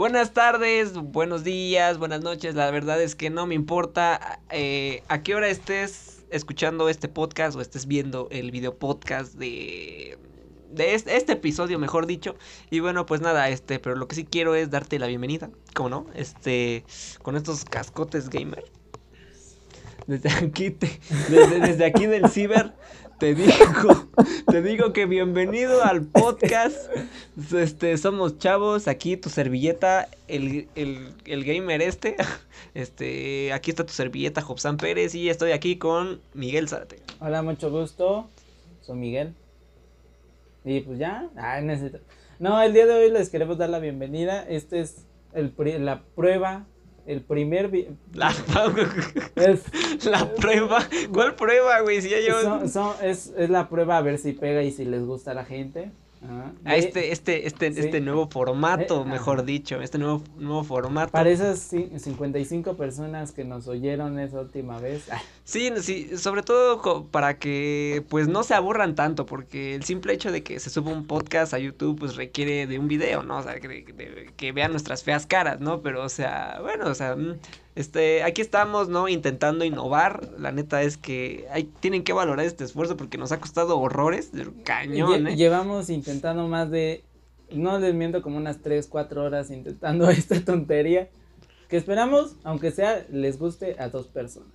buenas tardes, buenos días, buenas noches. La verdad es que no me importa eh, a qué hora estés escuchando este podcast o estés viendo el video podcast de de este, episodio, mejor dicho. Y bueno, pues nada, este, pero lo que sí quiero es darte la bienvenida, ¿cómo no? Este, con estos cascotes gamer. Desde aquí, desde, desde aquí del ciber, te digo, te digo que bienvenido al podcast. Este, somos chavos, aquí tu servilleta, el, el, el gamer este. Este, aquí está tu servilleta, Jobsan Pérez, y estoy aquí con Miguel Zárate. Hola, mucho gusto. Soy Miguel. Y pues ya, ah, necesito. No, el día de hoy les queremos dar la bienvenida. Este es el, la prueba, el primer. La, es, la prueba. ¿Cuál prueba, güey? Si ya llevo... es, es la prueba a ver si pega y si les gusta a la gente. A este, este, este, este nuevo formato, eh, mejor dicho, este nuevo, nuevo formato. Para esas 55 personas que nos oyeron esa última vez. Sí, sí, sobre todo para que pues no se aburran tanto, porque el simple hecho de que se suba un podcast a YouTube pues requiere de un video, ¿no? O sea, que, que vean nuestras feas caras, ¿no? Pero, o sea, bueno, o sea, mm, este, aquí estamos, ¿no? Intentando innovar. La neta es que hay, tienen que valorar este esfuerzo porque nos ha costado horrores cañón. ¿eh? Llevamos intentando más de, no les miento, como unas 3, 4 horas intentando esta tontería. Que esperamos, aunque sea, les guste a dos personas.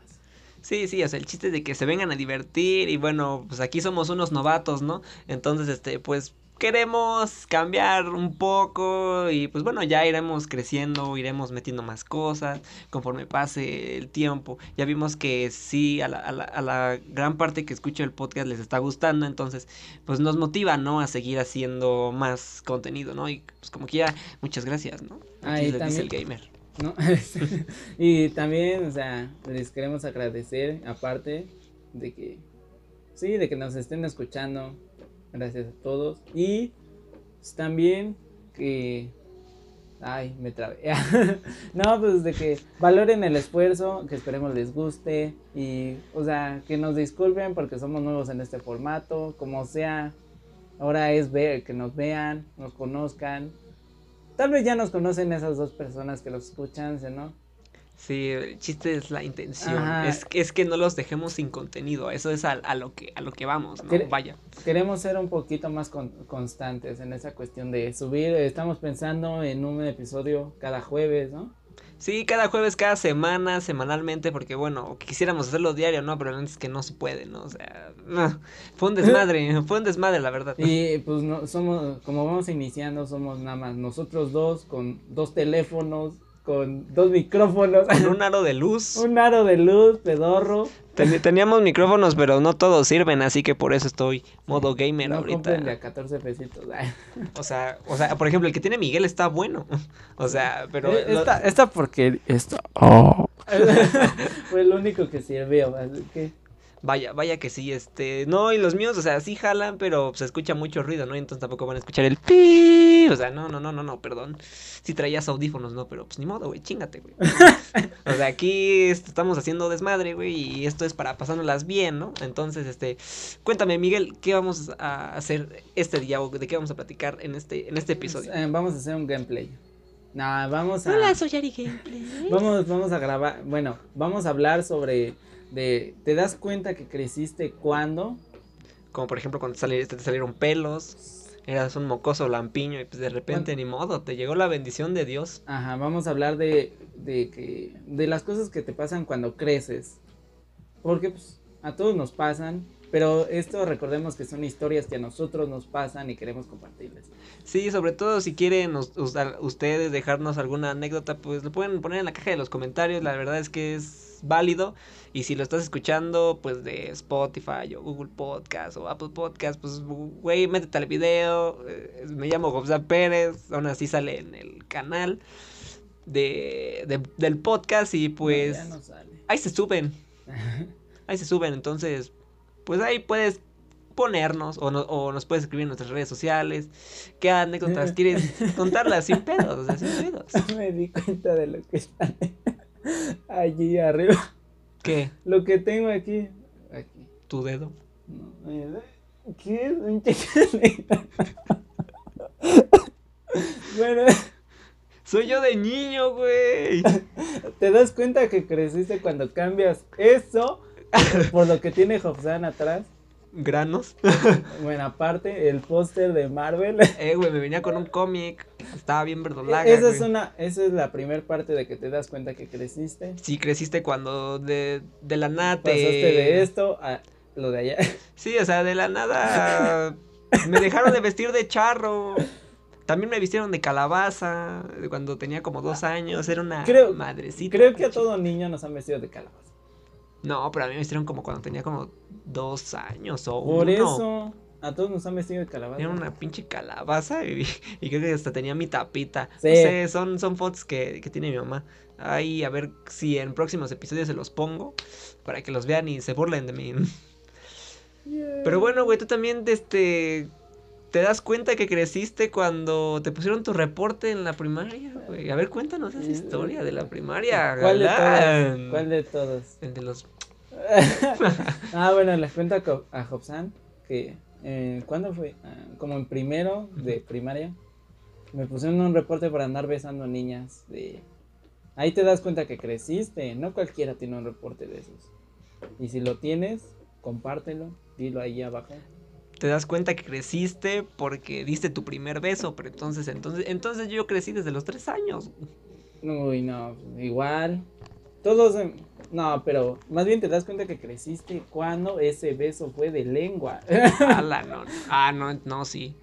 Sí, sí, o sea, el chiste es de que se vengan a divertir y bueno, pues aquí somos unos novatos, ¿no? Entonces, este, pues queremos cambiar un poco y pues bueno, ya iremos creciendo, iremos metiendo más cosas conforme pase el tiempo. Ya vimos que sí, a la, a la, a la gran parte que escucha el podcast les está gustando, entonces pues nos motiva, ¿no? A seguir haciendo más contenido, ¿no? Y pues como que ya, muchas gracias, ¿no? Les dice el gamer. ¿no? y también, o sea, les queremos agradecer, aparte de que, sí, de que nos estén escuchando, Gracias a todos. Y también que... Ay, me trabé. no, pues de que valoren el esfuerzo, que esperemos les guste y, o sea, que nos disculpen porque somos nuevos en este formato, como sea, ahora es ver, que nos vean, nos conozcan. Tal vez ya nos conocen esas dos personas que los escuchan, ¿no? Sí, el chiste es la intención. Es, es que no los dejemos sin contenido. Eso es a, lo que a lo que vamos, ¿no? Vaya. Queremos ser un poquito más constantes en esa cuestión de subir. Estamos pensando en un episodio cada jueves, ¿no? Sí, cada jueves, cada semana, semanalmente, porque bueno, quisiéramos hacerlo diario, ¿no? Pero es que no se puede, ¿no? O sea, fue un desmadre, fue un desmadre, la verdad. Y pues no, somos, como vamos iniciando, somos nada más nosotros dos con dos teléfonos, con dos micrófonos. Con un aro de luz. un aro de luz, pedorro. teníamos micrófonos, pero no todos sirven, así que por eso estoy modo gamer no ahorita. de a 14 pesitos. o sea, o sea, por ejemplo, el que tiene Miguel está bueno. O sea, pero eh, esta, esta porque esto oh. fue el único que sirvió, así que Vaya, vaya que sí, este, no, y los míos, o sea, sí jalan, pero se escucha mucho ruido, ¿no? Entonces tampoco van a escuchar el pi, o sea, no, no, no, no, no, perdón. Si traías audífonos, no, pero pues ni modo, güey, chingate, güey. o sea, aquí estamos haciendo desmadre, güey, y esto es para pasándolas bien, ¿no? Entonces, este, cuéntame, Miguel, ¿qué vamos a hacer este día o de qué vamos a platicar en este, en este episodio? Eh, vamos a hacer un gameplay. Nah, vamos a. Hola, soy Ari Gameplay. Vamos, vamos a grabar. Bueno, vamos a hablar sobre de te das cuenta que creciste cuando como por ejemplo cuando te salieron pelos eras un mocoso lampiño y pues de repente ni modo te llegó la bendición de Dios ajá vamos a hablar de de que de las cosas que te pasan cuando creces porque pues a todos nos pasan pero esto recordemos que son historias que a nosotros nos pasan y queremos compartirles. Sí, sobre todo si quieren ustedes dejarnos alguna anécdota, pues lo pueden poner en la caja de los comentarios. La verdad es que es válido. Y si lo estás escuchando, pues de Spotify o Google Podcast o Apple Podcast, pues, güey, métete al video. Eh, me llamo Gobzal Pérez, aún así sale en el canal de, del podcast y pues... Ahí se suben. ahí se suben, entonces pues ahí puedes ponernos o, o nos puedes escribir en nuestras redes sociales qué anécdotas quieres contarlas sin pedos, o sea, sin pedos. Me di cuenta de lo que está allí arriba. ¿Qué? Lo que tengo aquí. Aquí. ¿Tu dedo? No, ¿Qué es? Un bueno. Soy yo de niño, güey. ¿Te das cuenta que creciste cuando cambias eso por lo que tiene Hobsan atrás? Granos. Bueno, aparte, el póster de Marvel. Eh, güey, me venía con un cómic. Estaba bien verdolaga. Esa es una, esa es la primera parte de que te das cuenta que creciste. Sí, creciste cuando de, de la nada te... Pasaste de esto a lo de allá. Sí, o sea, de la nada me dejaron de vestir de charro. También me vistieron de calabaza cuando tenía como dos años. Era una Creo- madrecita. Creo que a todo niño nos han vestido de calabaza. No, pero a mí me vistieron como cuando tenía como dos años o Por uno. eso, a todos nos han vestido de calabaza. Era una pinche calabaza y, y creo que hasta tenía mi tapita. Sí. No sé, son, son fotos que, que tiene mi mamá. Ay, a ver si en próximos episodios se los pongo para que los vean y se burlen de mí. Yeah. Pero bueno, güey, tú también este, te das cuenta que creciste cuando te pusieron tu reporte en la primaria, güey. A ver, cuéntanos esa historia de la primaria. ¿Cuál de todos? ¿Cuál de todos? El de los... ah, bueno, les cuento a, a Hobsan que eh, ¿cuándo fue? Ah, como en primero de primaria me pusieron un reporte para andar besando niñas de ahí te das cuenta que creciste, no cualquiera tiene un reporte de esos. Y si lo tienes, compártelo, dilo ahí abajo. Te das cuenta que creciste porque diste tu primer beso, pero entonces, entonces, entonces yo crecí desde los tres años. Uy, no, igual. Todos, em, no, pero más bien te das cuenta que creciste cuando ese beso fue de lengua. Ala, no. Ah, no, no, sí.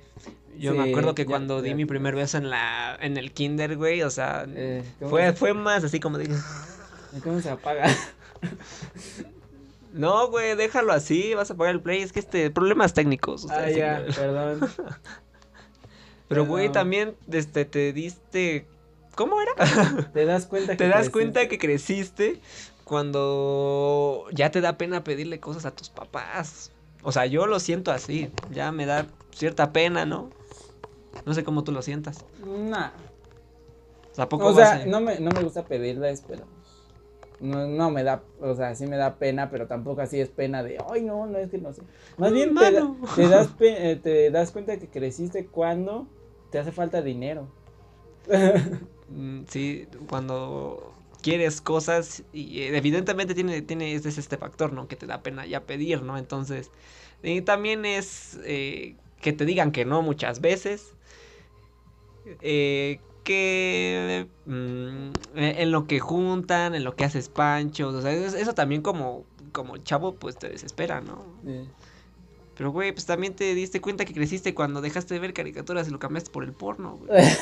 Yo me acuerdo que ya- cuando di ya. mi primer beso en la, en el kinder, güey, o sea, Eh, ¿cómo fue, se- fue más así como de... ¿Cómo se apaga? No, güey, déjalo así, vas a pagar el play. Es que este, problemas técnicos. Ah, ya, perdón. Pero, güey, también este, te diste. ¿Cómo era? Te das cuenta que te das creciste. cuenta que creciste cuando ya te da pena pedirle cosas a tus papás. O sea, yo lo siento así. Ya me da cierta pena, ¿no? No sé cómo tú lo sientas. Nah. O sea, ¿a poco O sea, a- no me, no me gusta pedirles, pero. No, no me da, o sea, sí me da pena, pero tampoco así es pena de, ay, no, no es que no sé. Más bien te, da- te das, pe- eh, te das cuenta que creciste cuando te hace falta dinero. Mm, Sí, cuando quieres cosas y eh, evidentemente tiene, tiene es este factor, ¿no? Que te da pena ya pedir, ¿no? Entonces, y también es eh, que te digan que no muchas veces. eh, que mm, en lo que juntan, en lo que haces panchos, o sea, eso, eso también como, como chavo pues te desespera, ¿no? Pero güey, pues también te diste cuenta que creciste cuando dejaste de ver caricaturas y lo cambiaste por el porno, güey.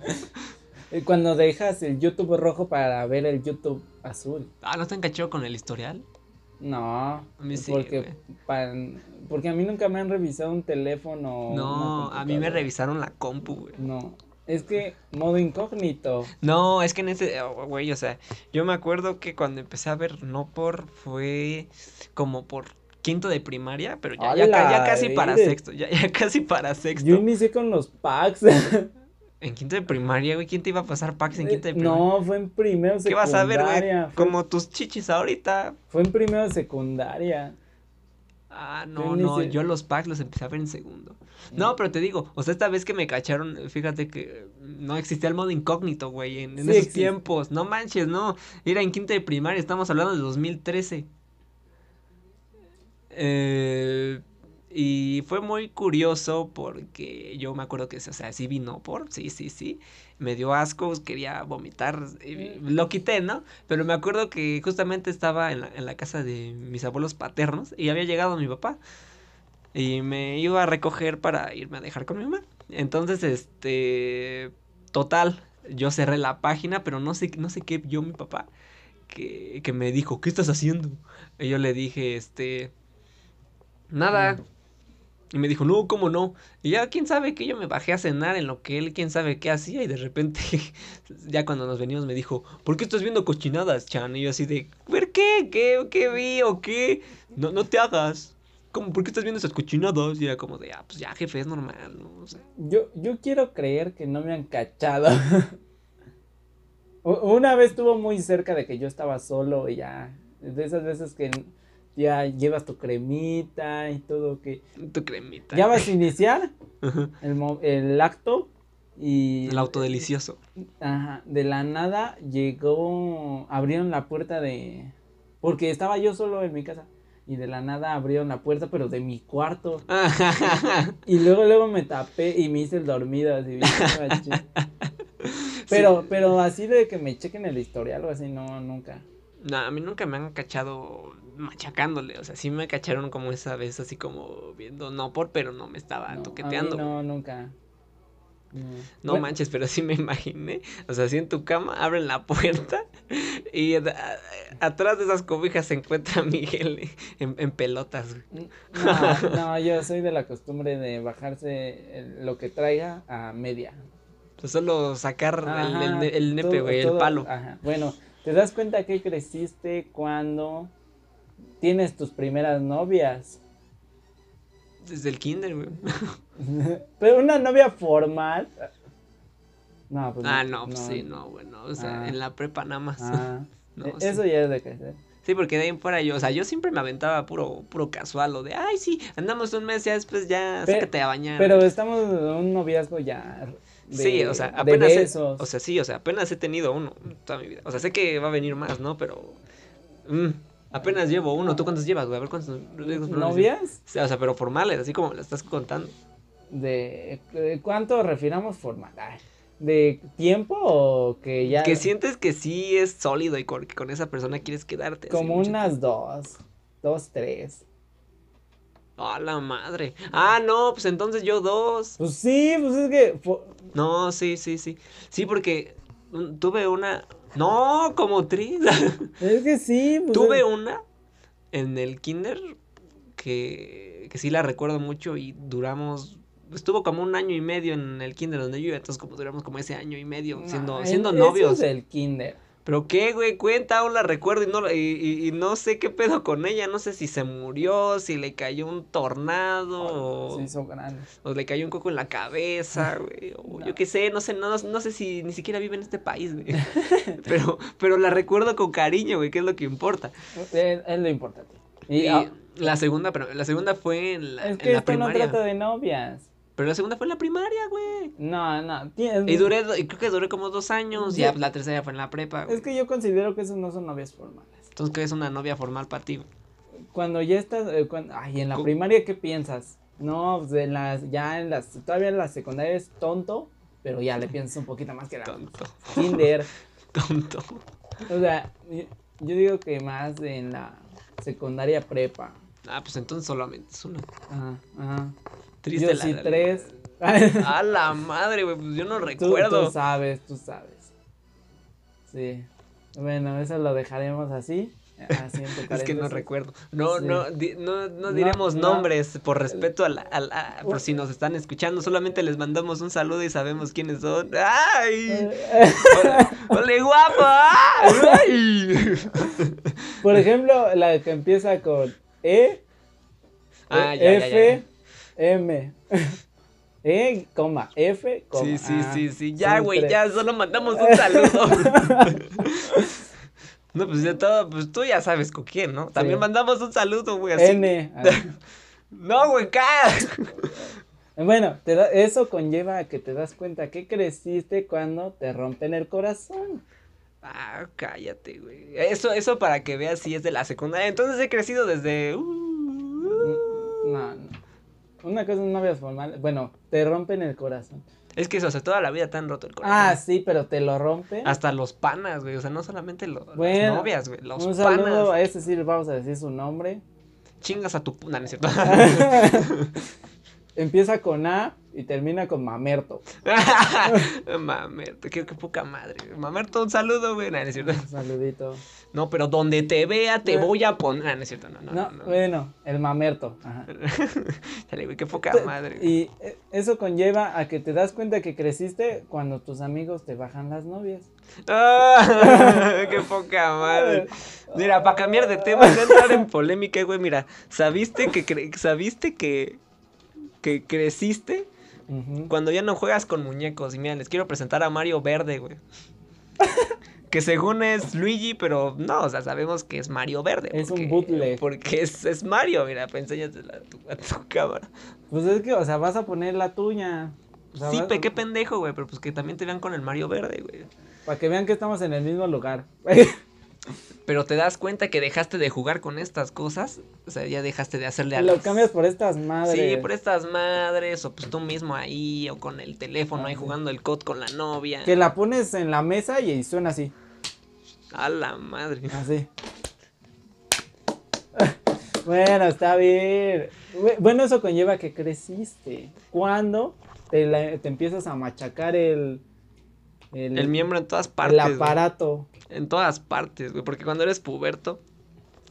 y Cuando dejas el YouTube rojo para ver el YouTube azul. Ah, ¿no te encachó con el historial? No, A mí sí, porque, porque a mí nunca me han revisado un teléfono. No, a mí me revisaron la compu, güey. No, es que modo incógnito. No, es que en ese, oh, güey, o sea, yo me acuerdo que cuando empecé a ver No Por fue como por quinto de primaria, pero ya, ya, ya ¡Hala, casi para sexto, ya, ya casi para sexto. Yo inicié con los packs. En quinto de primaria, güey, ¿quién te iba a pasar packs en quinto de primaria? Eh, no, fue en primero ¿Qué vas a ver, güey? secundaria. Fue, Como tus chichis ahorita. fue en primero de secundaria. Ah, no, no, yo los packs los empecé a ver en segundo. Mm. No, pero te digo, o sea, esta vez que me cacharon, fíjate que no existía el modo incógnito, güey, en, en Sí esos existe. tiempos. No manches, no. Era en quinto de primaria, estamos hablando de 2013. Eh, y fue muy curioso porque yo me acuerdo que, o sea, sí vino por, sí, sí, sí. Me dio asco, quería vomitar, Mm. lo quité, ¿no? Pero me acuerdo que justamente estaba en la, en la casa de mis abuelos paternos y había llegado mi papá. Y me iba a recoger para irme a dejar con mi mamá. Entonces, este, total, yo cerré la página, pero no sé, no sé qué vio mi papá que, que me dijo, ¿qué estás haciendo? Y yo le dije, este, nada. Y me dijo, no, ¿cómo no? Y ya, quién sabe que yo me bajé a cenar en lo que él, quién sabe qué hacía. Y de repente, ya cuando nos venimos, me dijo, ¿por qué estás viendo cochinadas, Chan? Y yo así de, ¿ver qué? ¿Qué, qué vi o qué? No, no te hagas. ¿Cómo? ¿Por qué estás viendo esas cochinadas? Y era como de, ah, pues ya, jefe, es normal, ¿no? O Yo, yo quiero creer que no me han cachado. Una vez estuvo muy cerca de que yo estaba solo y ya. De esas veces que ya llevas tu cremita y todo que. tu cremita. Ya vas a iniciar el, el acto Y. El auto delicioso. Ajá. De la nada llegó. Abrieron la puerta de. Porque estaba yo solo en mi casa. Y de la nada abrieron la puerta, pero de mi cuarto. y luego, luego me tapé y me hice el dormido así. Bien, pero, pero así de que me chequen el historial o así, no, nunca. No, a mí nunca me han cachado machacándole. O sea, sí me cacharon como esa vez, así como viendo, no por, pero no me estaba toqueteando. no, nunca. No, manches, pero sí me imaginé. O sea, así en tu cama, abren la puerta y atrás de esas cobijas se encuentra Miguel en, pelotas. No, no, yo soy de la costumbre de bajarse lo que traiga a media. Pues solo sacar el, nepe, güey, el palo. Ajá. Bueno, ¿te das cuenta que creciste cuando tienes tus primeras novias? Desde el kinder, güey. Pero una novia formal. No, pues ah, no, pues sí, no, bueno. O sea, ah. en la prepa nada más. Ah. E, eso ya es de crecer. Sí, porque de ahí fuera yo, o sea, yo siempre me aventaba puro, puro casual, o de, ay, sí, andamos un mes, ya después ya, sácate a bañar. Pero estamos en un noviazgo ya sí, o sea, apenas. o sea, sí, o sea, apenas he tenido uno toda mi vida. O sea, sé que va a venir más, ¿no? Pero. Mm, apenas llevo uno. ¿Tú cuántos llevas, güey? A ver cuántos. ¿Novias? O sea, pero formales, así como me estás contando. ¿De, cuánto refiramos formal? ¿De tiempo o que ya.? Que sientes que sí es sólido y que con esa persona quieres quedarte. Como unas dos. Dos, tres. ¡A la madre! Ah, no, pues entonces yo dos. Pues sí, pues es que. No, sí, sí, sí. Sí, porque tuve una. No, como tres. Es que sí. Pues tuve una en el kinder que, que sí la recuerdo mucho y duramos estuvo como un año y medio en el kinder donde yo iba, entonces como duramos como ese año y medio siendo, siendo novios. Eso es el kinder. Pero qué, güey, cuenta, aún la recuerdo y no, y, no sé qué pedo con ella, no sé si se murió, si le cayó un tornado, o, se hizo grande. o le cayó un coco en la cabeza, güey, o yo qué sé, no sé, no, no sé si ni siquiera vive en este país, güey. pero, pero la recuerdo con cariño, güey, que es lo que importa. Es, lo importante. Y, la segunda, pero la segunda fue en la, es que esto no trata de novias. Pero la segunda fue en la primaria, güey. No, no. Y duré, y creo que duré como dos años. Y la tercera fue en la prepa. Es que yo considero que esos no son novias formales. Entonces, ¿qué es una novia formal para ti? Cuando ya estás, eh, ay, en la primaria, ¿qué piensas? No, pues en las, ya en las, todavía en la secundaria es tonto, pero ya le piensas un poquito más que la tonto. Kinder. tonto. O sea, yo digo que más en la secundaria prepa. Ah, pues entonces solamente es una. Ajá, ajá. Triste yo sí tres. A la madre, güey, pues yo no recuerdo. Tú, sabes, tú sabes. Sí. Bueno, eso lo dejaremos así. es que no recuerdo. No, no, no, no, diremos nombres por respeto a la, a por si nos están escuchando. Solamente les mandamos un saludo y sabemos quiénes son. ¡Ay! ¡Ole, guapo! ¡Ay! Por ejemplo, la que empieza con E, ah, F, M. E, coma, F, coma. Sí, sí, sí, sí. Ya, güey, ya, solo mandamos un saludo. no, pues ya todo, pues tú ya sabes con quién, ¿no? También mandamos un saludo, güey, así. N. no, güey, cállate. Bueno, te da, eso conlleva a que te das cuenta que creciste cuando te rompen el corazón. Ah, cállate, güey. Eso, eso para que veas si es de la secundaria. Entonces he crecido desde. Uh, no, no. Una cosa es novias formales. Bueno, te rompen el corazón. Es que eso, o sea, toda la vida te han roto el corazón. Ah, sí, pero te lo rompen. Hasta los panas, güey. O sea, no solamente las novias, güey. Los un saludo a ese sí vamos a decir su nombre. Chingas a tu. No, no es cierto. Empieza con A y termina con Mamerto. Mamerto, qué, poca madre. Mamerto, un saludo, güey. No, es cierto. Un saludito. No, pero donde te vea te voy a poner. No, no es cierto, no, no. No, bueno, el Mamerto. Ajá. Dale, güey, qué poca madre. Y eh, eso conlleva a que te das cuenta que creciste cuando tus amigos te bajan las novias. ¡Ah! ¡Qué poca madre! Mira, para cambiar de tema, entrar en polémica, güey, mira, ¿sabiste que, ¿sabiste que que creciste cuando ya no juegas con muñecos. Y mira, les quiero presentar a Mario Verde, güey. que según es Luigi, pero no, o sea, sabemos que es Mario Verde. Es un bootleg. Porque es, es Mario, mira, pues enséñasela a tu, cámara. Pues es que, o sea, vas a poner la tuya. sí, pe, qué pendejo, güey, pero pues que también te vean con el Mario Verde, güey. Para que vean que estamos en el mismo lugar. pero te das cuenta que dejaste de jugar con estas cosas, o sea, ya dejaste de hacerle a Lo cambias por estas madres. Sí, por estas madres, o pues tú mismo ahí, o con el teléfono ahí jugando el COD con la novia. Que la pones en la mesa y suena así. A la madre. Así. bueno, está bien. Bueno, eso conlleva que creciste. Cuando te, te empiezas a machacar el, el, miembro en todas partes. El aparato. En todas partes, güey. Porque cuando eres puberto,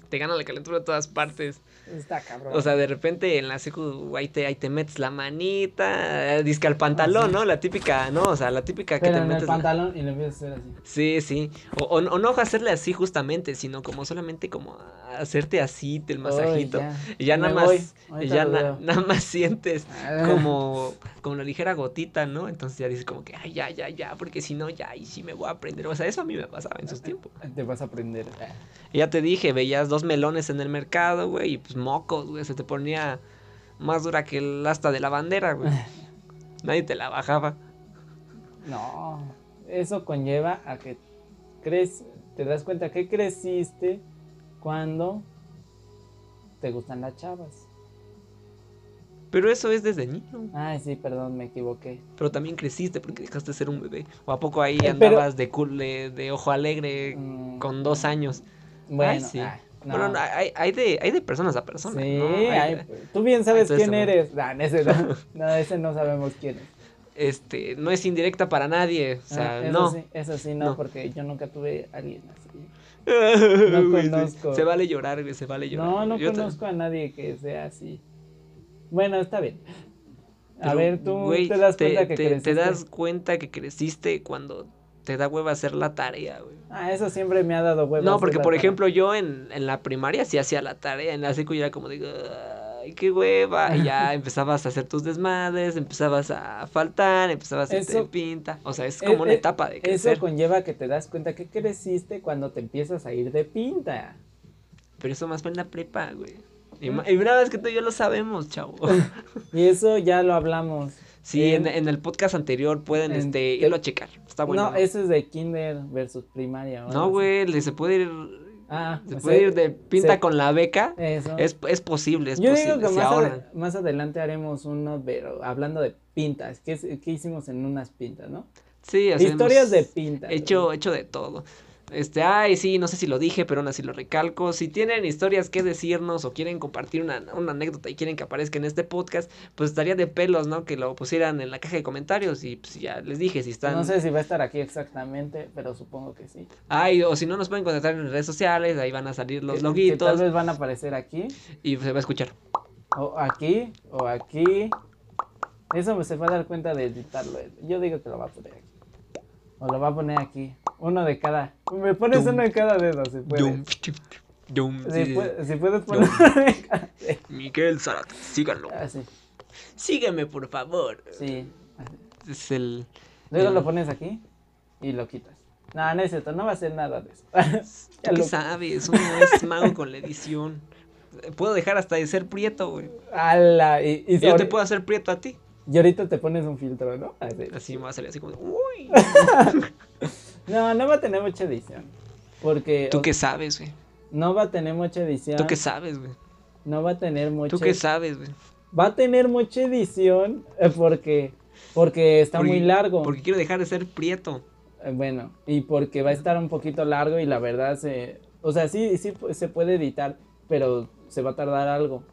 te gana la calentura en todas partes. Está cabrón. O sea, de repente en la secu ahí te, ahí te metes la manita, disque al pantalón, ¿no? La típica, ¿no? O sea, la típica que te metes. el pantalón y le empiezas a hacer así. Sí, sí. O, o, no hacerle así justamente, sino como solamente como hacerte así el masajito. Y ya nada más, ya nada más sientes ah. como, como una ligera gotita, ¿no? Entonces ya dices como que, ay, ya, ya, ya, porque si no, ya, y sí me voy a aprender. O sea, eso a mí me pasaba en sus tiempos. Te vas a aprender. ya te dije, veías dos melones en el mercado, güey, y pues mocos, güey, se te ponía más dura que el asta de la bandera, güey. Nadie te la bajaba. No, eso conlleva a que crees, te das cuenta que creciste cuando te gustan las chavas. Pero eso es desde niño. Ay, sí, perdón, me equivoqué. Pero también creciste porque dejaste de ser un bebé. ¿O a poco ahí eh, andabas de, de, ojo alegre mm. con dos años? Bueno, sí. Bueno, hay, hay, de, hay de personas a personas. Sí, tú bien sabes quién eres. No, ese no, ese no sabemos quién es. Este, no es indirecta para nadie. O sea, ah, eso no. Sí, eso sí, no, porque yo nunca tuve a alguien así. No conozco. Se vale llorar, güey, se vale llorar. No, no conozco a nadie que sea así. Bueno, está bien. A ver, tú te das cuenta que creciste. Te das cuenta que creciste cuando te da hueva hacer la tarea, güey. Ah, eso siempre me ha dado hueva. No, porque por ejemplo yo en, en, la primaria sí hacía la tarea, en la secu era como digo, ay, qué hueva, y ya empezabas a hacer tus desmadres, empezabas a faltar, empezabas a hacer pinta, o sea, es como una etapa de crecer. Eso conlleva que te das cuenta que creciste cuando te empiezas a ir de pinta. Pero eso más fue en la prepa, güey. Y, una vez que tú y yo lo sabemos, chavo. y eso ya lo hablamos. Sí, en, el podcast anterior pueden este, irlo a checar. Está bueno. No, eso es de kinder versus primaria. No, güey, se puede ir. Ah, se puede ir de pinta con la beca. Eso. Es, es posible, es Yo digo que más, adelante haremos uno, pero hablando de pintas. ¿Qué, qué hicimos en unas pintas, no? Sí, Historias de pintas. Hecho, hecho de todo. Este, ay, sí, no sé si lo dije, pero aún así lo recalco. Si tienen historias que decirnos o quieren compartir una, anécdota y quieren que aparezca en este podcast, pues estaría de pelos, ¿no? Que lo pusieran en la caja de comentarios y pues ya les dije si están... No sé si va a estar aquí exactamente, pero supongo que sí. Ay, o si no nos pueden contactar en redes sociales, ahí van a salir los loguitos. tal vez van a aparecer aquí. Y se va a escuchar. O aquí, o aquí. Eso se va a dar cuenta de editarlo. Yo digo que lo va a poner aquí. O lo va a poner aquí. Uno de cada. Me pones uno de cada dedo, si puedes. si, puedes poner uno de cada dedo. Miguel Zarat, síganlo. Ah, sí. Sígueme, por favor. Sí. Es el. Luego lo pones aquí y lo quitas. No, no es cierto, no va a ser nada de eso. ¿Tú qué sabes? Uno es mago con la edición. Puedo dejar hasta de ser prieto, güey. ¡Hala! Y, y Yo te puedo hacer prieto a ti. Y ahorita te pones un filtro, ¿no? Así, así va a salir así como, uy. no, no va a tener mucha edición. Porque. ¿Tú qué sabes, güey? No va a tener mucha edición. ¿Tú qué sabes, güey? No va a tener mucha. ¿Tú qué sabes, güey? Va a tener mucha edición eh, porque. Porque está muy largo. Porque quiero dejar de ser prieto. Eh, bueno, y porque va a estar un poquito largo y la verdad se. O sea, sí, sí se puede editar, pero se va a tardar algo.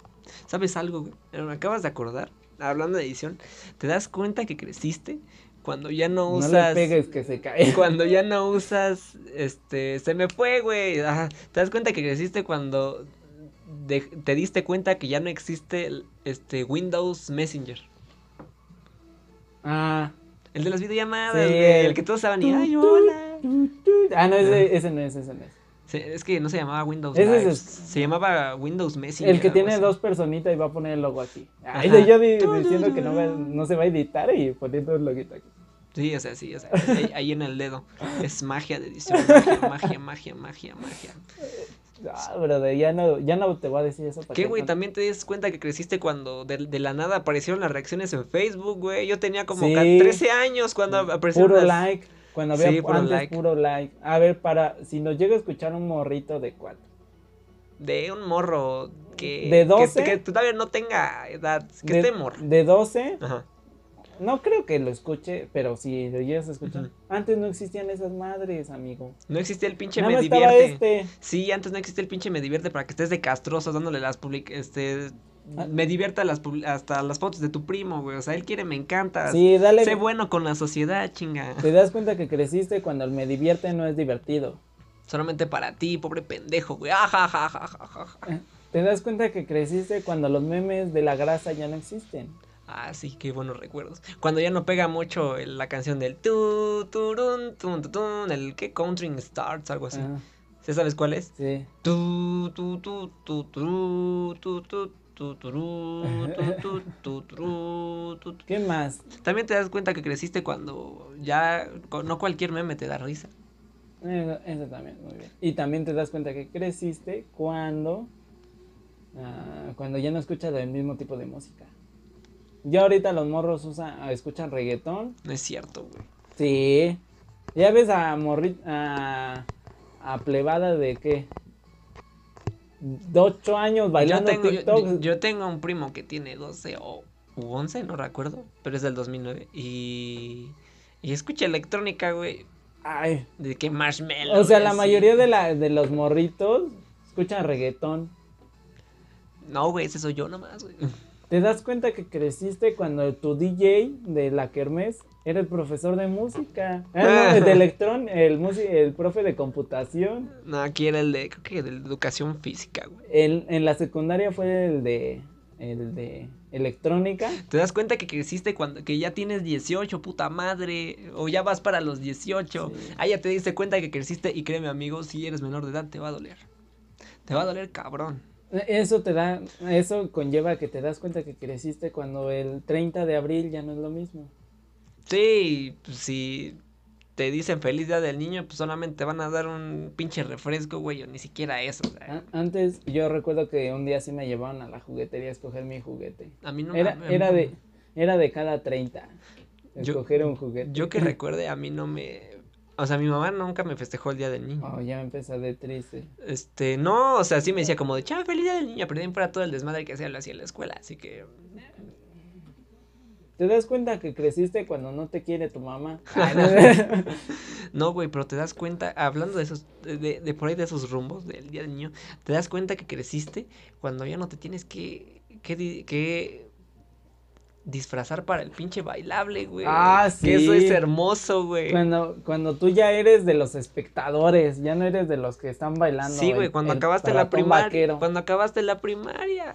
¿Sabes algo, güey? Me acabas de acordar hablando de edición, te das cuenta que creciste cuando ya no usas. No le pegues que se cae. Cuando ya no usas. Este. Se me fue, güey. te das cuenta que creciste cuando. te diste cuenta que ya no existe este Windows Messenger. Ah. El de las videollamadas, El que todos saben y. ¡Ay, hola! Ah, no, ese, ese no es, ese no es es que no se llamaba Windows Live, se llamaba Windows Messenger. El que tiene dos personitas y va a poner el logo aquí. Ay, yo diciendo que no, no, se va a editar y poniendo el loguito aquí. Sí, o sea, sí, o sea, ahí, en el dedo. Es magia de edición, magia, magia, magia, magia, magia. Ah, brother, ya no, ya no te voy a decir eso. ¿Qué, güey? También te das cuenta que creciste cuando de, de, la nada aparecieron las reacciones en Facebook, güey. Yo tenía como 13 años cuando aparecieron Puro like. Cuando había sí, puro, like. puro like. A ver, para, si nos llega a escuchar un morrito de cuatro. De un morro que... De 12. Que, todavía no tenga edad, que esté morro. De 12. Ajá no creo que lo escuche, pero si lo llegas a escuchar. Antes no existían esas madres, amigo. No existía el pinche me divierte. Este. Sí, antes no existía el pinche me divierte para que estés de castroso dándole las public este ah. me divierta las hasta las fotos de tu primo, güey. O sea, él quiere, me encanta. Sí, dale. Sé bueno con la sociedad, chinga. Te das cuenta que creciste cuando el me divierte no es divertido. Solamente para ti, pobre pendejo, güey. Eh, te das cuenta que creciste cuando los memes de la grasa ya no existen. Ah, sí, qué buenos recuerdos. Cuando ya no pega mucho la canción del tu, turun, tun, tun, el que Country Starts, algo así. ¿Sí sabes cuál es? Sí. Tu, tu, tu, tu, tu, tu, tu, tu, ¿Qué más? También te das cuenta que creciste cuando ya no cualquier meme te da risa. Eso, también, muy bien. Y también te das cuenta que creciste cuando cuando ya no escuchas el mismo tipo de música. Ya ahorita los morros usan, escuchan reggaetón. No es cierto, güey. Sí. Ya ves a morri a, a plebada de qué? De 8 años bailando yo tengo, TikTok. Yo, tengo un primo que tiene 12 o 11, no recuerdo, pero es del 2009 y y escucha electrónica, güey. Ay, de qué marshmallow. O sea, la mayoría de la de los morritos escuchan reggaetón. No, güey, ese soy yo nomás, güey. ¿Te das cuenta que creciste cuando tu DJ de la Kermés era el profesor de música? Ah, de electrón, el, el profe de computación. No, aquí era el de, creo que de educación física, güey. en la secundaria fue el de, el de electrónica. ¿Te das cuenta que creciste cuando, que ya tienes 18, puta madre? O ya vas para los 18. Ah, ya te diste cuenta que creciste y créeme, amigo, si eres menor de edad, te va a doler. Te va a doler cabrón. Eso te da, eso conlleva que te das cuenta que creciste cuando el 30 de abril ya no es lo mismo. Sí, pues si te dicen feliz día del niño, pues solamente van a dar un pinche refresco, güey, o ni siquiera eso. Antes yo recuerdo que un día sí me llevaban a la juguetería a escoger mi juguete. A mí no era, me... Era de, era de cada 30. Escoger un juguete. Yo que recuerde, a mí no me, o sea, mi mamá nunca me festejó el día del niño. Oh, ya me empezó de triste. Este, no, o sea, sí me decía como de, chao, feliz día del niño, pero también para todo el desmadre que hacía lo hacía en la escuela, así que. ¿Te das cuenta que creciste cuando no te quiere tu mamá? no, güey, pero te das cuenta, hablando de esos, de, de por ahí de esos rumbos del día del niño, te das cuenta que creciste cuando ya no te tienes que, que, que disfrazar para el pinche bailable, güey. Ah, sí. Que eso es hermoso, güey. Cuando, cuando tú ya eres de los espectadores, ya no eres de los que están bailando. Sí, güey, cuando acabaste la primaria. Cuando acabaste la primaria.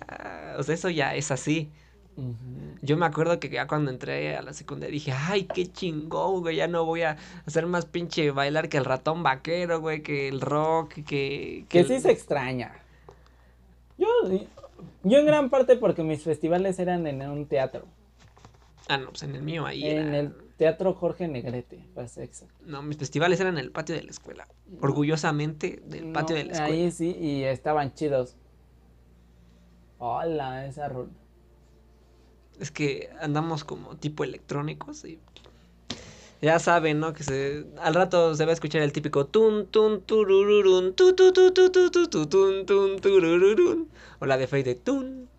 O sea, eso ya es así. Yo me acuerdo que ya cuando entré a la secundaria dije, ay, qué chingón, güey, ya no voy a hacer más pinche bailar que el ratón vaquero, güey, que el rock, que... Que, sí se extraña. Yo, yo en gran parte porque mis festivales eran en un teatro. Ah, no, pues en el mío ahí. En el Teatro Jorge Negrete, para exacto. No, mis festivales eran en el patio de la escuela. Orgullosamente del patio de la escuela. Ahí sí, y estaban chidos. Hola, esa ruta. Es que andamos como tipo electrónicos y ya saben, ¿no? Que se, al rato se va a escuchar el típico tun tun turururun tu tu tu tu tu tu tun tun turururun o la de Fade de tun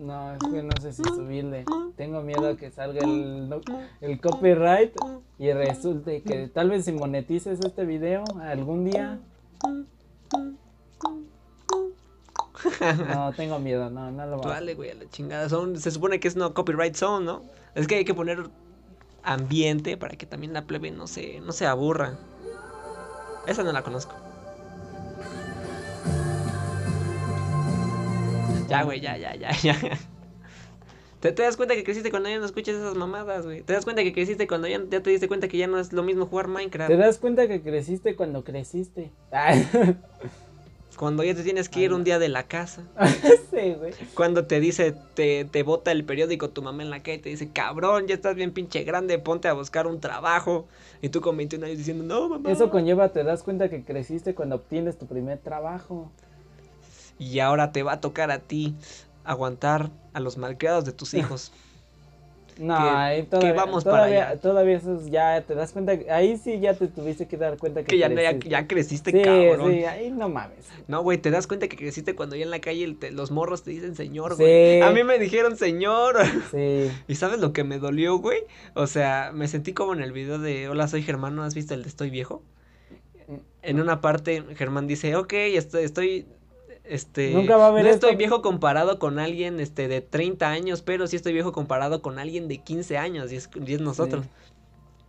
no, es que no sé si subirle. Tengo miedo a que salga el, copyright y resulte que tal vez si monetices este video algún día. No, tengo miedo, no, no lo voy Vale, güey, a la chingada. Son, se supone que es no copyright zone, ¿no? Es que hay que poner ambiente para que también la plebe no se, no se aburra. Esa no la conozco. Ya, güey, ya, ya, ya, ya. ¿Te, ¿Te, das cuenta que creciste cuando ya no escuchas esas mamadas, güey. Te das cuenta que creciste cuando ya, ya, te diste cuenta que ya no es lo mismo jugar Minecraft. Te das cuenta que creciste cuando creciste. Cuando ya te tienes que ir un día de la casa. sí, güey. Cuando te dice, te, te bota el periódico tu mamá en la calle y te dice, cabrón, ya estás bien pinche grande, ponte a buscar un trabajo. Y tú con 21 años diciendo, no, mamá. Eso conlleva, te das cuenta que creciste cuando obtienes tu primer trabajo. Y ahora te va a tocar a ti aguantar a los malcriados de tus hijos. No, ahí todavía, vamos todavía, para allá. todavía eso es- ya te das cuenta, ahí sí ya te tuviste que dar cuenta que, Que ya, ya, creciste. ya creciste, sí, cabrón. sí, ahí no mames. No, güey, te das cuenta que creciste cuando ya en la calle te- los morros te dicen señor, Sí. güey. A mí me dijeron señor. Sí. ¿Y sabes lo que me dolió, güey? O sea, me sentí como en el video de Hola, soy Germán, ¿no has visto el de Estoy viejo? En una parte, Germán dice, ok, estoy, estoy, este... Nunca va a haber No esto. estoy viejo comparado con alguien, este, de 30 años, pero sí estoy viejo comparado con alguien de 15 años, y es, y es nosotros.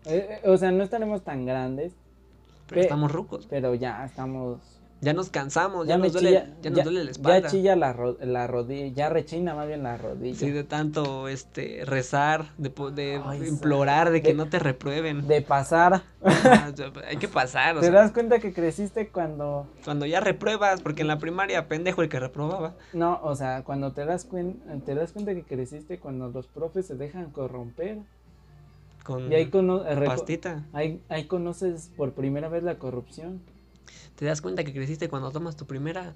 Eh, eh, o sea, no estaremos tan grandes, Pero Pe- estamos rucos. pero ya estamos. Ya nos cansamos, ya, nos duele, chilla, ya nos duele la espalda. Ya chilla la, ro- la rodilla, ya rechina más bien la rodilla. Sí, de tanto, este, rezar, de, de Ay, implorar, de que de- no te reprueben. De pasar. Ah, Hay que pasar, o ¿Te sea, das cuenta que creciste cuando... cuando ya repruebas, porque en la primaria, pendejo el que reprobaba. No, o sea, cuando te das, cuen- te das cuenta que creciste cuando los profes se dejan corromper. Con Y ahí, eh, pastita. ahí, ahí conoces por primera vez la corrupción. Te das cuenta que creciste cuando tomas tu primera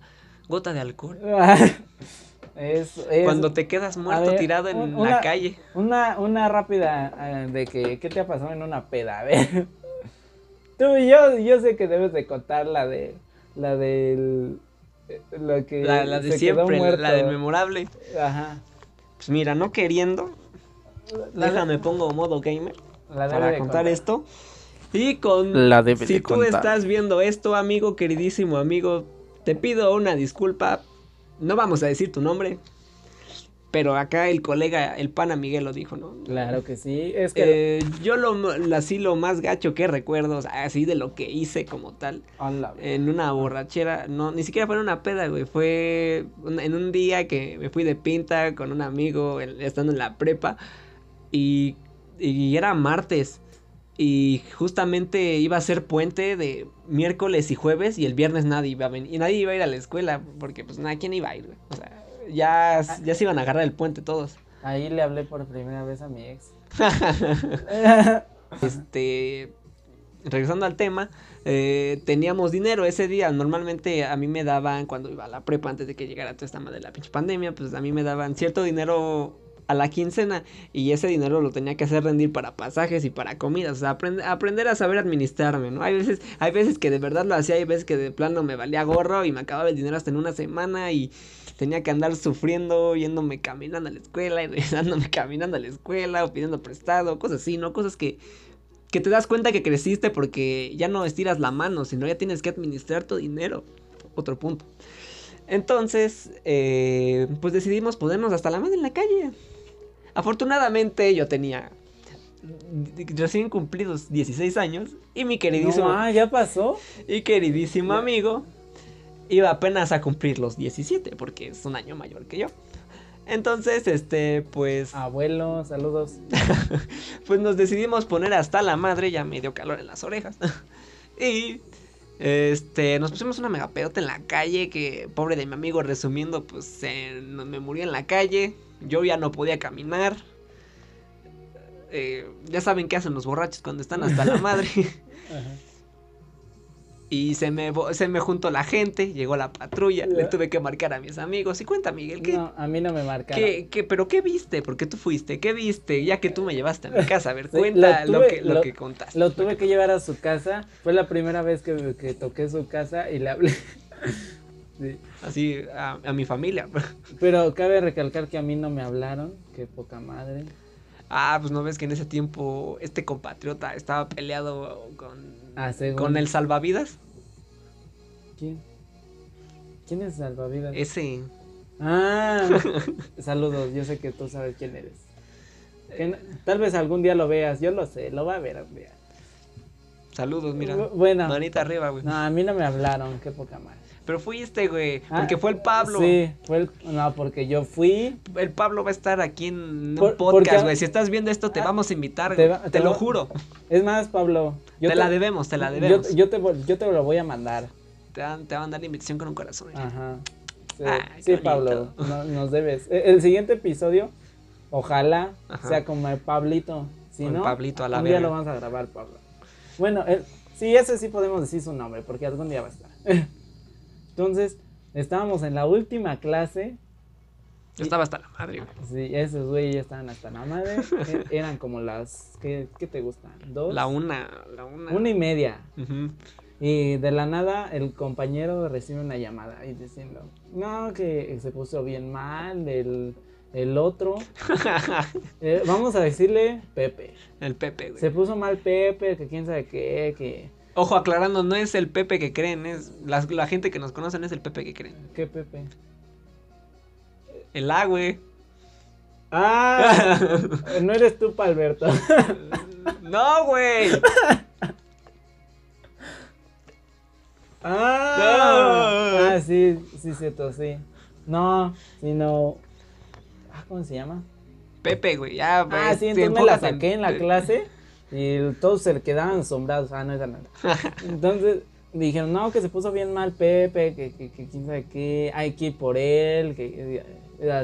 gota de alcohol. es, es Cuando te quedas muerto ver, tirado en la calle. una, una rápida eh, de que, ¿qué te ha pasado en una peda? A ver. Tú y yo, yo sé que debes de contar la de, la del, eh, lo que La, la de siempre, la del memorable. Ajá. Pues mira, no queriendo, La- déjame pongo modo gamer la para contar esto. Y con La debe si de tú contar. estás viendo esto, amigo, queridísimo amigo, te pido una disculpa. No vamos a decir tu nombre, pero acá el colega, el pana Miguel lo dijo, ¿no? Claro que sí. Es que. Eh, yo lo, lo- así lo más gacho que recuerdo, o sea, así de lo que hice como tal, Hola. en una borrachera, no, ni siquiera fue en una peda, güey, fue un- en un día que me fui de pinta con un amigo, el- estando en la prepa, y, y era martes, y justamente iba a ser puente de miércoles y jueves, y el viernes nadie iba a venir, y nadie iba a ir a la escuela, porque pues nada, ¿quién iba a ir, güey? O sea, ya, ya se iban a agarrar el puente todos. Ahí le hablé por primera vez a mi ex. Este, regresando al tema, eh, teníamos dinero ese día. Normalmente a mí me daban, cuando iba a la prepa, antes de que llegara toda esta madre de la pinche pandemia, pues a mí me daban cierto dinero a la quincena y ese dinero lo tenía que hacer rendir para pasajes y para comidas, o sea, aprend- aprender a saber administrarme, ¿no? Hay veces, hay veces que de verdad lo hacía, hay veces que de plano me valía gorro y me acababa el dinero hasta en una semana y tenía que andar sufriendo, yéndome caminando a la escuela y regresándome caminando a la escuela o pidiendo prestado, cosas así, ¿no? Cosas que, que te das cuenta que creciste porque ya no estiras la mano, sino ya tienes que administrar tu dinero. Otro punto. Entonces, eh, pues decidimos ponernos hasta la madre en la calle. Afortunadamente yo tenía recién cumplidos 16 años y mi queridísimo, No, ah, ya pasó. y queridísimo amigo iba apenas a cumplir los 17 porque es un año mayor que yo. Entonces, este, pues, Abuelo, saludos. pues nos decidimos poner hasta la madre, ya me dio calor en las orejas. y este, nos pusimos una mega pedota en la calle que pobre de mi amigo resumiendo, pues se- me murió en la calle. Yo ya no podía caminar. Eh, ya saben qué hacen los borrachos cuando están hasta la madre. Ajá. Y se me, se me juntó la gente, llegó la patrulla, le tuve que marcar a mis amigos. Y cuenta, Miguel, ¿qué, No, a mí no me marcaron. ¿Qué, qué, pero qué viste? ¿Por qué tú fuiste? ¿Qué viste? Ya que tú me llevaste a mi casa, a ver, Sí, cuenta lo lo, tuve- que, lo, lo- que contaste. Lo tuve que llevar a su casa. Fue la primera vez que, que toqué su casa y le hablé. Sí. Así, a, a mi familia. Pero cabe recalcar que a mí no me hablaron. Qué poca madre. Ah, pues no ves que en ese tiempo este compatriota estaba peleado con, Ah, con el salvavidas. ¿Quién? ¿Quién es salvavidas? Ese. Ah, saludos. Yo sé que tú sabes quién eres. Que no- tal vez algún día lo veas. Yo lo sé. Lo va a ver un día. Saludos, mira. Bu- Bueno. Manita arriba, güey. No, a mí no me hablaron. Qué poca madre. Pero fuiste, güey. Ah, Porque fue el Pablo. Sí, fue el. No, porque yo fui. El Pablo va a estar aquí en un Por- podcast, güey. Si estás viendo esto, te Ah, vamos a invitar, te va- Te, te lo va- juro. Es más, Pablo. yo te, la debemos, te la debemos. Yo, te, yo te lo voy a mandar. te van, te van a dar la invitación con un corazón. Ajá. Sí, Pablo, no- nos debes. E- El siguiente episodio, ojalá Ajá. sea como el Pablito. Si Con no, Pablito a la un día lo vamos a grabar, Pablo. Bueno, el, sí, ese sí podemos decir su nombre, porque algún día va a estar. Entonces, estábamos en la última clase. Yo estaba hasta la madre, güey. Sí, esos güeyes ya estaban hasta la madre. e- Eran como las. ¿Qué, qué te gustan? ¿Dos? La una, la una. Una y media. Y de la nada el compañero recibe una llamada y diciendo, no, que se puso bien mal el, el otro. Eh, vamos a decirle Pepe. el Pepe, güey. Se puso mal Pepe, que quién sabe qué, que... Ojo, aclarando, no es el Pepe que creen, es la, la gente que nos conocen es el Pepe que creen. ¿Qué Pepe? El A, güey. Ah, no eres tú, Palberto. no, güey. Ah, ah, sí, sí, cierto, sí. No, sino... Ah, ¿Cómo se llama? Pepe, güey. Ya, pues, Ah, sí, te entonces me la en- saqué en la clase y todos se quedaban asombrados. Ah, no, esa no. Entonces dijeron, no, que se puso bien mal Pepe, que, que, que quién sabe qué, hay que ir por él, que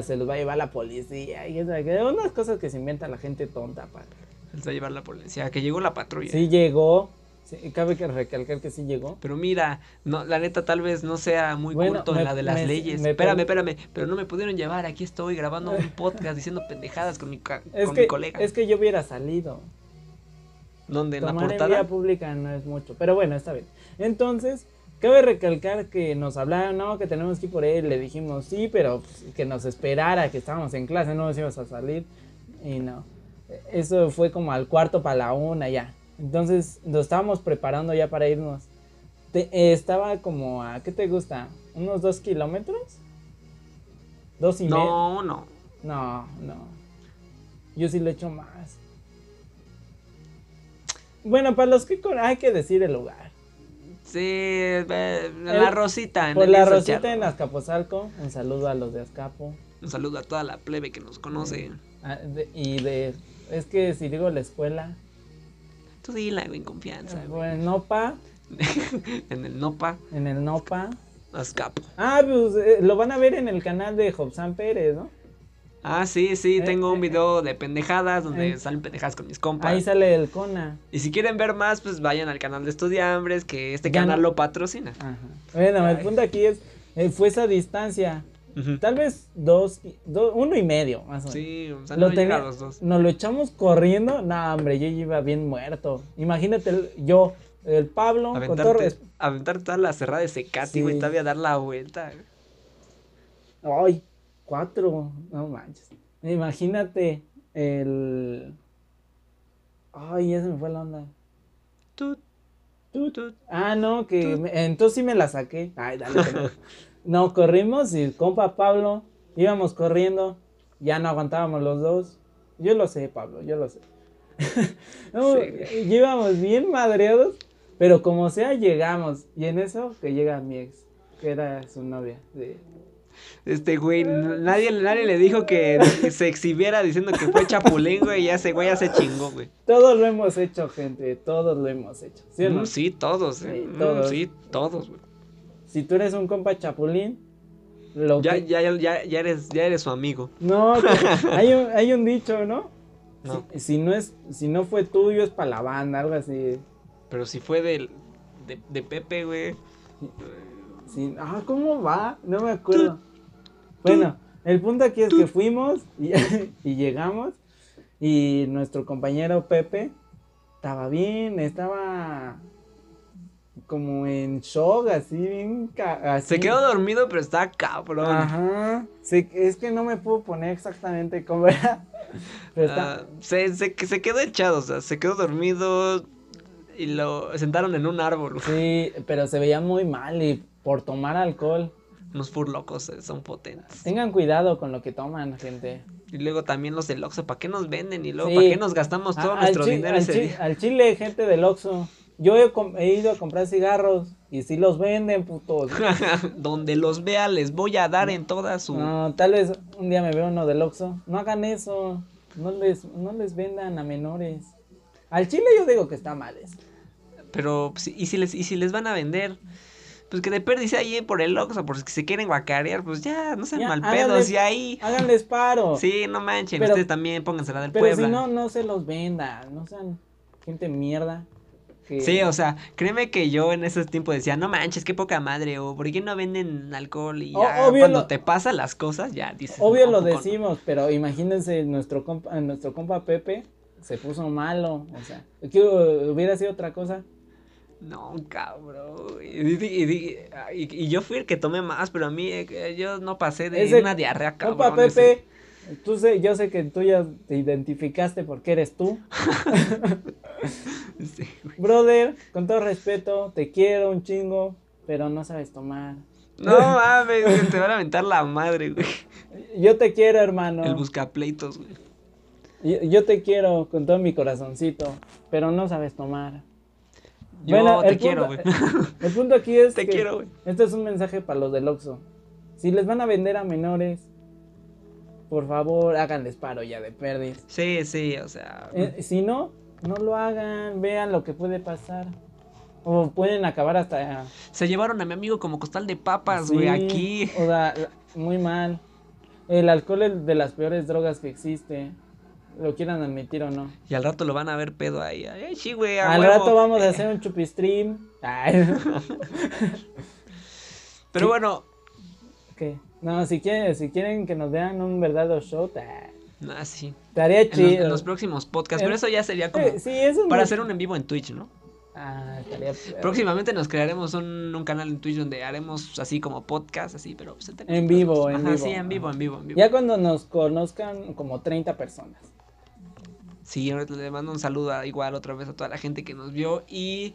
se los va a llevar la policía, y qué. Unas cosas que se inventa la gente tonta, padre. Se va a llevar la policía, que llegó la patrulla. Sí llegó, sí, cabe que recalcar que sí llegó. Pero mira, no, la neta tal vez no sea muy Bueno, culto me- en la de las me- leyes. me espérame, espérame, pero no me pudieron llevar, aquí estoy grabando un podcast diciendo pendejadas con mi, Es con que, mi colega. es que yo hubiera salido. ¿Dónde? ¿En la Tomar en portada? vía pública no es mucho, pero bueno, está bien. Entonces, cabe recalcar que nos hablaron, no, que tenemos que ir por él, le dijimos sí, pero pues, que nos esperara, que estábamos en clase, no nos íbamos a salir, y no. Eso fue como al cuarto para la una ya. Entonces, nos estábamos preparando ya para irnos. Te- eh, estaba como a, ¿qué te gusta? ¿Unos dos kilómetros? ¿Dos y medio? No, no. No, no. Yo sí le echo más. Bueno, para los que con- hay que decir el lugar. Sí, eh, en El- la Rosita. En Por el la Rosita Charro. en Azcapotzalco, un saludo a los de Azcapo. Un saludo a toda la plebe que nos conoce. Ah, y de, es que si digo la escuela, Tú dila, güey, en confianza, güey. bueno, Nopa, en el Nopa, en el Nopa. Azcapo. Ah, pues eh, lo van a ver en el canal de Jobsan Pérez, ¿no? Ah, sí, sí, Eh, tengo un eh, video de pendejadas donde eh. salen pendejadas con mis compas. Ahí sale el Cona. Y si quieren ver más, pues vayan al canal de Estudiambres, que este Ya canal no- lo patrocina. Ajá. Bueno, el punto aquí es, eh, fue esa distancia. Tal vez dos, do- uno y medio, más o menos. Sí, o sea, Lo no tenía- a los dos. Nos lo echamos corriendo. No, hombre, yo iba bien muerto. Imagínate, el- yo, el Pablo, con todo aventar toda la cerrada de Secati, Sí. güey, todavía dar la vuelta. Ay, cuatro. No manches. Imagínate el. Ay, ya se me fue la onda. Ah, no, que me- entonces sí me la saqué. Ay, dale. no. corrimos y compa Pablo, íbamos corriendo. Ya no aguantábamos los dos. Yo lo sé, Pablo, yo lo sé. no, Sí, íbamos bien madreados, pero como sea, llegamos. Y en eso que llega mi ex, que era su novia. de- Este güey, nadie, nadie le dijo que se exhibiera diciendo que fue chapulín, güey, y ya ese güey ya se chingó, güey. Todos lo hemos hecho, gente, todos lo hemos hecho. ¿sí o no? Mm, sí, todos, eh. Sí, Mm, todos. sí, todos, güey. Si tú eres un compa chapulín, lo Ya, que- ya, ya, ya eres, ya eres su amigo. No, hay un, hay un dicho, ¿no? No. Si, si no es, si no fue tuyo es para la banda, algo así. Pero si fue del, de, de Pepe, güey. Ah, ¿cómo va? No me acuerdo. Bueno, el punto aquí es que fuimos y, y llegamos y nuestro compañero Pepe estaba bien, estaba como en shock, así bien. así. Se quedó dormido, pero está cabrón. Ajá. Es que no me puedo poner exactamente cómo era. Pero está, Ah, se, se quedó echado, o sea, se quedó dormido y lo sentaron en un árbol. Sí, pero se veía muy mal y por tomar alcohol. Unos furlocos eh, son potentes. Tengan cuidado con lo que toman, gente. Y luego también los del Oxxo, ¿para qué nos venden? Y luego, Sí. ¿para qué nos gastamos todo nuestro dinero al ese chi- día? al chile, gente del Oxxo. Yo he, ido a comprar cigarros y sí los venden, putos. Donde los vea, les voy a dar en toda su. No, tal vez un día me veo uno del Oxxo. No hagan eso. No les, no les vendan a menores. Al chile yo digo que está mal eso. Pero, si- ¿y si, les, ¿y si les van a vender? Pues que de ahí por el Oxxo, por si se quieren guacarear, pues ya, no sean Ya, mal háganles- pedos, y ahí. Háganles paro. Sí, no manchen, Pero- ustedes también pónganse la del Pero Puebla. si no, no se los venda. No sean gente mierda. que- Sí, o sea, créeme que yo en ese tiempo decía, no manches, qué poca madre, o ¿por qué no venden alcohol? Y ya, obvio cuando lo- te pasan las cosas, ya dices. Obvio "No, lo ¿a poco no?". decimos, pero imagínense nuestro compa, nuestro compa Pepe se puso malo. O sea, que hubiera sido otra cosa. No, cabrón. Y, y- y- y- y yo fui el que tomé más, pero a mí, eh, yo no pasé de Ese una diarrea, cabrón. Ese. Pepe, tú sé, yo sé que tú ya te identificaste porque eres tú. Sí. Brother, con todo respeto, te quiero un chingo, pero no sabes tomar. No mames, te van a aventar la madre, güey. Yo te quiero, hermano. El buscapleitos, güey. Yo, yo te quiero con todo mi corazoncito, pero no sabes tomar. Yo Bueno, te quiero, güey. El punto aquí es Te que quiero, güey. Esto es un mensaje para los del Oxxo. Si les van a vender a menores, por favor, háganles paro ya de perdiz. Sí, sí, o sea. Eh, si no, no lo hagan, vean lo que puede pasar. O pueden acabar hasta... Se llevaron a mi amigo como costal de papas, Sí, güey, aquí. O sea, muy mal. El alcohol es de las peores drogas que existe. Lo quieran admitir o no. Y al rato lo van a ver pedo ahí. Ay, sí, güey. Al huevo. rato vamos a hacer un chupistream. Ay, Pero bueno, ¿qué? No, si quieren, si quieren que nos vean un verdadero show, ta- ah, sí. estaría En los, chido. en los próximos podcasts. Pero eso ya sería como. Eh, sí, eso Para hacer un en vivo en Twitch, ¿no? Ah, estaría. Próximamente nos crearemos un, un canal en Twitch donde haremos así como podcast, así, pero pues, En vivo, en Ajá, vivo. sí, en vivo, en vivo, en vivo. Ya cuando nos conozcan como 30 personas. Sí, le mando un saludo a- igual otra vez a toda la gente que nos vio y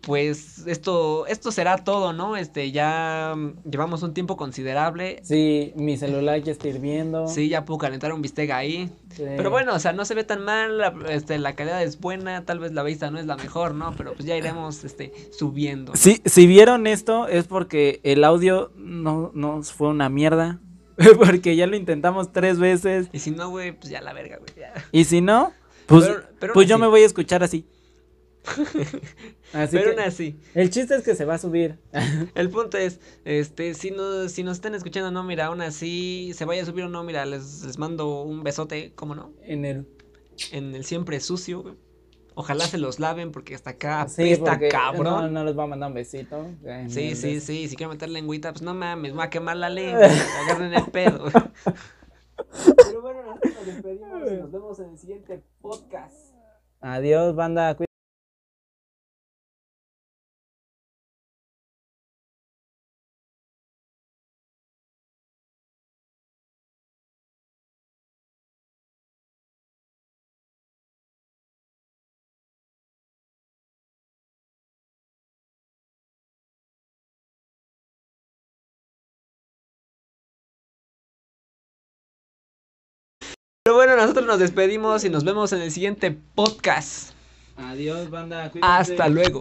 pues esto esto será todo, ¿no? Este ya mm, llevamos un tiempo considerable. Sí, mi celular ya está hirviendo. Sí, ya puedo calentar un bistec ahí. Sí. Pero bueno, o sea, no se ve tan mal, la, este, la calidad es buena, tal vez la vista no es la mejor, ¿no? Pero pues ya iremos este, subiendo. Sí, si vieron esto es porque el audio no nos fue una mierda. porque ya lo intentamos tres veces. Y si no, güey, pues ya la verga, güey. ya. Y si no, pues, Pero- pero pues yo así. me voy a escuchar así. Así Pero que aún así, el chiste es que se va a subir. el punto es, este, si no, si nos están escuchando, no, mira, aún así, se vaya a subir o no, mira, les, les mando un besote, ¿cómo no? en el. En el siempre sucio, güey. Ojalá se los laven porque hasta acá Sí, porque cabrón. No, no les va a mandar un besito. Sí, sí, sí, si quieren meter lengüita, pues no mames, me va a quemar la lengua, agarren el pedo. Pero bueno, nosotros nos despedimos y nos vemos en el siguiente podcast. Adiós, banda. Nosotros nos despedimos y nos vemos en el siguiente podcast. Adiós, banda. cuídense. Hasta luego.